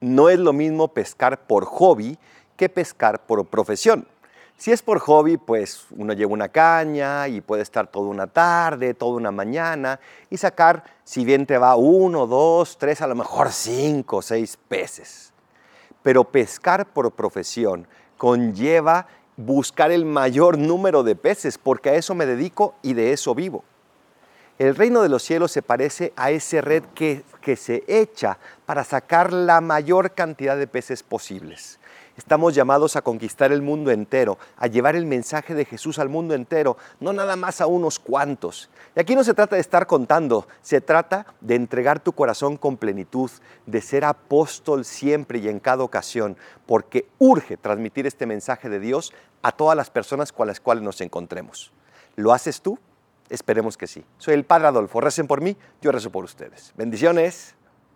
No es lo mismo pescar por hobby que pescar por profesión. Si es por hobby, pues uno lleva una caña y puede estar toda una tarde, toda una mañana y sacar, si bien te va uno, dos, tres, a lo mejor cinco o seis peces. Pero pescar por profesión conlleva buscar el mayor número de peces, porque a eso me dedico y de eso vivo. El reino de los cielos se parece a ese red que, que se echa para sacar la mayor cantidad de peces posibles. Estamos llamados a conquistar el mundo entero, a llevar el mensaje de Jesús al mundo entero, no nada más a unos cuantos. Y aquí no se trata de estar contando, se trata de entregar tu corazón con plenitud, de ser apóstol siempre y en cada ocasión, porque urge transmitir este mensaje de Dios a todas las personas con las cuales nos encontremos. ¿Lo haces tú? Esperemos que sí. Soy el Padre Adolfo. Recen por mí, yo rezo por ustedes. Bendiciones.